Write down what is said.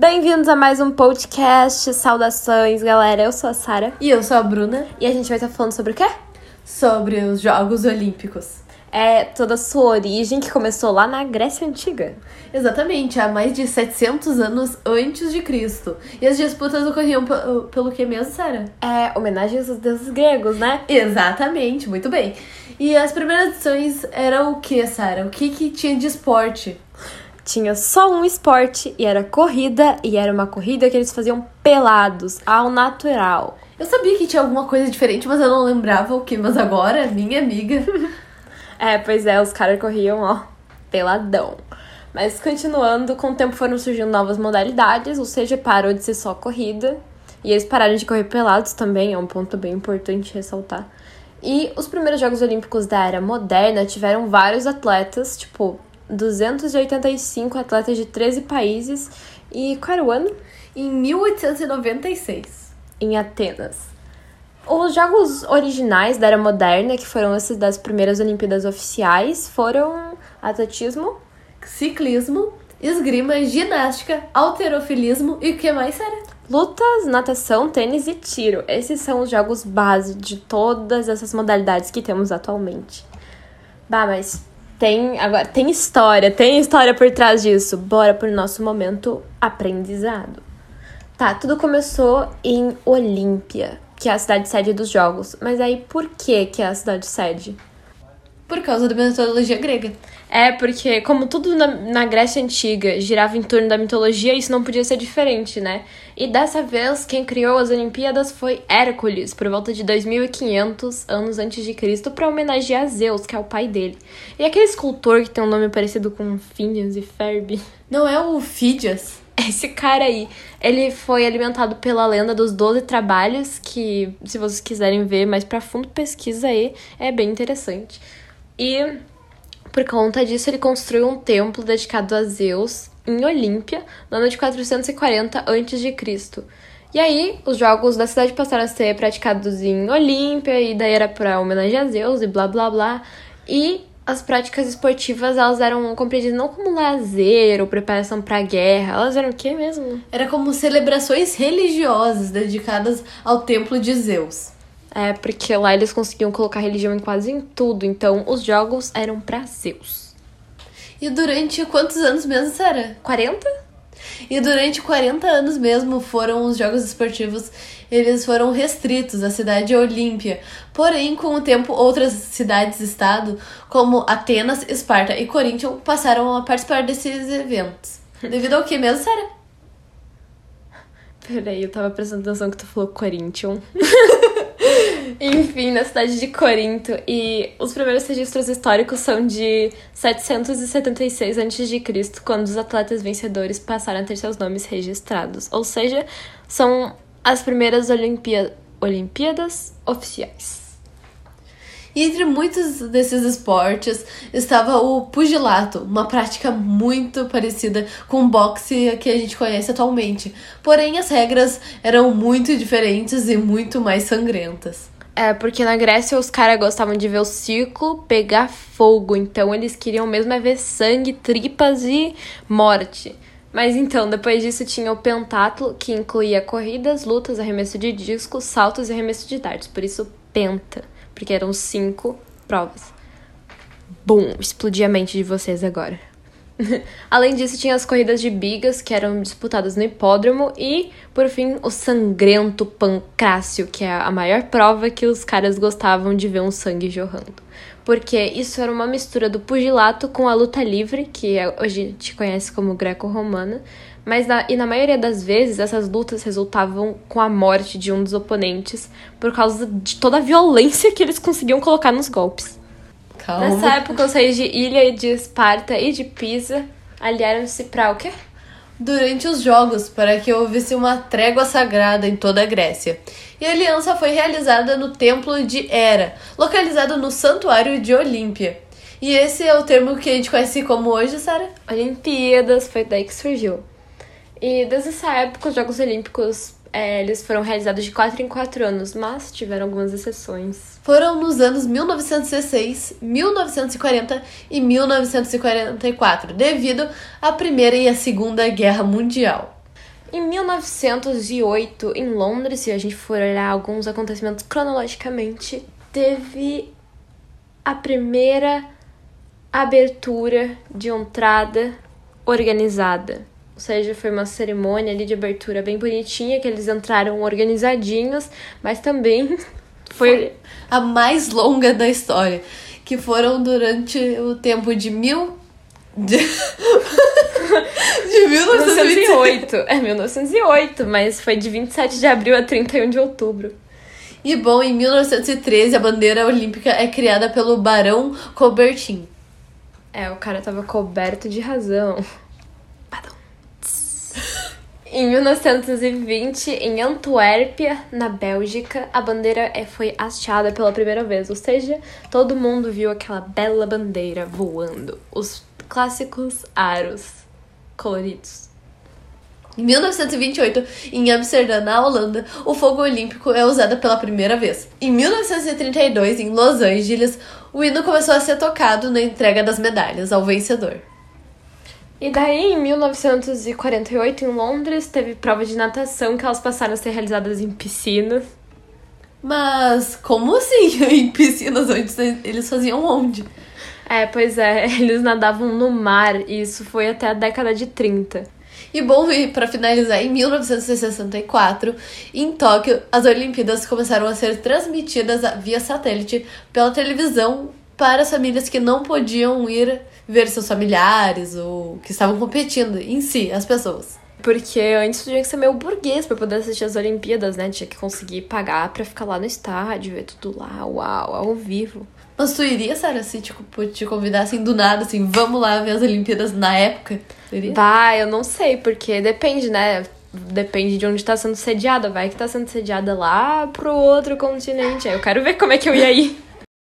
Bem-vindos a mais um podcast. Saudações, galera. Eu sou a Sara E eu sou a Bruna, e a gente vai estar falando sobre o quê? sobre os Jogos Olímpicos. É toda a sua origem que começou lá na Grécia Antiga. Exatamente, há mais de 700 anos antes de Cristo. E as disputas ocorriam pe- pelo que mesmo, Sara? É homenagens aos deuses gregos, né? Exatamente, muito bem. E as primeiras edições eram o que, Sara? O que que tinha de esporte? Tinha só um esporte e era corrida, e era uma corrida que eles faziam pelados, ao natural. Eu sabia que tinha alguma coisa diferente, mas eu não lembrava o que. Mas agora, minha amiga. É, pois é, os caras corriam, ó, peladão. Mas continuando, com o tempo foram surgindo novas modalidades, ou seja, parou de ser só corrida. E eles pararam de correr pelados também, é um ponto bem importante ressaltar. E os primeiros Jogos Olímpicos da era moderna tiveram vários atletas, tipo, 285 atletas de 13 países. E qual era o ano? Em 1896. Em Atenas. Os jogos originais da era moderna, que foram esses das primeiras Olimpíadas oficiais, foram atletismo, Ciclismo, esgrima, ginástica, alterofilismo e o que mais, Sara? lutas, natação, tênis e tiro. Esses são os jogos base de todas essas modalidades que temos atualmente. Bah, mas tem agora tem história, tem história por trás disso. Bora pro nosso momento aprendizado. Tá, tudo começou em Olímpia, que é a cidade sede dos jogos. Mas aí por que que é a cidade sede? Por causa da metodologia grega. É, porque como tudo na, na Grécia Antiga girava em torno da mitologia, isso não podia ser diferente, né? E dessa vez, quem criou as Olimpíadas foi Hércules, por volta de 2500 anos antes de Cristo, para homenagear Zeus, que é o pai dele. E aquele escultor que tem um nome parecido com Phineas e Ferb, Não é o Fídias? esse cara aí, ele foi alimentado pela lenda dos 12 trabalhos, que se vocês quiserem ver mais pra fundo, pesquisa aí, é bem interessante. E por conta disso, ele construiu um templo dedicado a Zeus em Olímpia, no ano de 440 a.C. E aí, os jogos da cidade passaram a ser praticados em Olímpia, e daí era pra homenagear Zeus e blá blá blá. E as práticas esportivas, elas eram compreendidas não como lazer ou preparação pra guerra, elas eram o quê mesmo? Era como celebrações religiosas dedicadas ao templo de Zeus. É, porque lá eles conseguiam colocar religião em quase em tudo, então os jogos eram pra Zeus. E durante quantos anos mesmo, Sara? 40? E durante 40 anos mesmo foram os Jogos Esportivos, eles foram restritos à cidade de Olímpia. Porém, com o tempo, outras cidades-estado, como Atenas, Esparta e Corinthians, passaram a participar desses eventos. Devido ao que mesmo, Sara? Peraí, eu tava prestando atenção que tu falou Corinthians. Enfim, na cidade de Corinto. E os primeiros registros históricos são de 776 a.C., quando os atletas vencedores passaram a ter seus nomes registrados. Ou seja, são as primeiras. Olimpíadas oficiais. E entre muitos desses esportes estava o pugilato, uma prática muito parecida com o boxe que a gente conhece atualmente. Porém, as regras eram muito diferentes e muito mais sangrentas. É, porque na Grécia os caras gostavam de ver o círculo pegar fogo, então eles queriam mesmo é ver sangue, tripas e morte. Mas então, depois disso tinha o pentatlo, que incluía corridas, lutas, arremesso de discos, saltos e arremesso de dardos. Por isso, penta, porque eram cinco provas. Bum, explodi a mente de vocês agora. Além disso, tinha as corridas de bigas, que eram disputadas no hipódromo, e, por fim, o sangrento pancrácio, que é a maior prova que os caras gostavam de ver um sangue jorrando. Porque isso era uma mistura do pugilato com a luta livre, que é- hoje a gente conhece como greco-romana, mas na, e na maioria das vezes essas lutas resultavam com a morte de um dos oponentes por causa de toda a violência que eles conseguiam colocar nos golpes. Calma. Nessa época, os reis de Ilha, de Esparta e de Pisa aliaram-se pra o quê? durante os jogos para que houvesse uma trégua sagrada em toda a Grécia. E a aliança foi realizada no Templo de Hera, localizado no Santuário de Olímpia. E esse é o termo que a gente conhece como hoje, Sara? Olimpíadas, foi daí que surgiu. E desde essa época, os Jogos Olímpicos é, eles foram realizados de 4 em 4 anos, mas tiveram algumas exceções. Foram nos anos 1916, 1940 e 1944, devido à Primeira e à Segunda Guerra Mundial. Em 1908, em Londres, se a gente for olhar alguns acontecimentos cronologicamente, teve a primeira abertura de entrada organizada. Ou seja, foi uma cerimônia ali de abertura bem bonitinha, que eles entraram organizadinhos, mas também foi, foi a mais longa da história, que foram durante o tempo de mil de, de 1908. É 1908, mas foi de 27 de abril a 31 de outubro. E bom, em 1913 a bandeira olímpica é criada pelo Barão Coubertin. É, o cara tava coberto de razão. Em 1920, em Antuérpia, na Bélgica, a bandeira é, foi hasteada pela primeira vez, ou seja, todo mundo viu aquela bela bandeira voando. Os clássicos aros coloridos. Em 1928, em Amsterdã, na Holanda, o fogo olímpico é usado pela primeira vez. Em 1932, em Los Angeles, o hino começou a ser tocado na entrega das medalhas ao vencedor. E daí, em 1948, em Londres, teve prova de natação que elas passaram a ser realizadas em piscinas. Mas como assim? em piscinas antes eles faziam onde? É, pois é, eles nadavam no mar e isso foi até a década de 30. E bom, e para finalizar, em 1964, em Tóquio, as Olimpíadas começaram a ser transmitidas via satélite pela televisão para as famílias que não podiam ir ver seus familiares ou que estavam competindo em si, as pessoas. Porque antes tinha que ser meio burguês para poder assistir as Olimpíadas, né? Tinha que conseguir pagar para ficar lá no estádio, ver tudo lá, uau, ao vivo. Mas tu iria, Sarah, se tipo, te convidassem do nada, assim, vamos lá ver as Olimpíadas na época? Iria? Vai, eu não sei, porque depende, né? Depende de onde tá sendo sediada. Vai que tá sendo sediada lá pro outro continente. Aí eu quero ver como é que eu ia ir.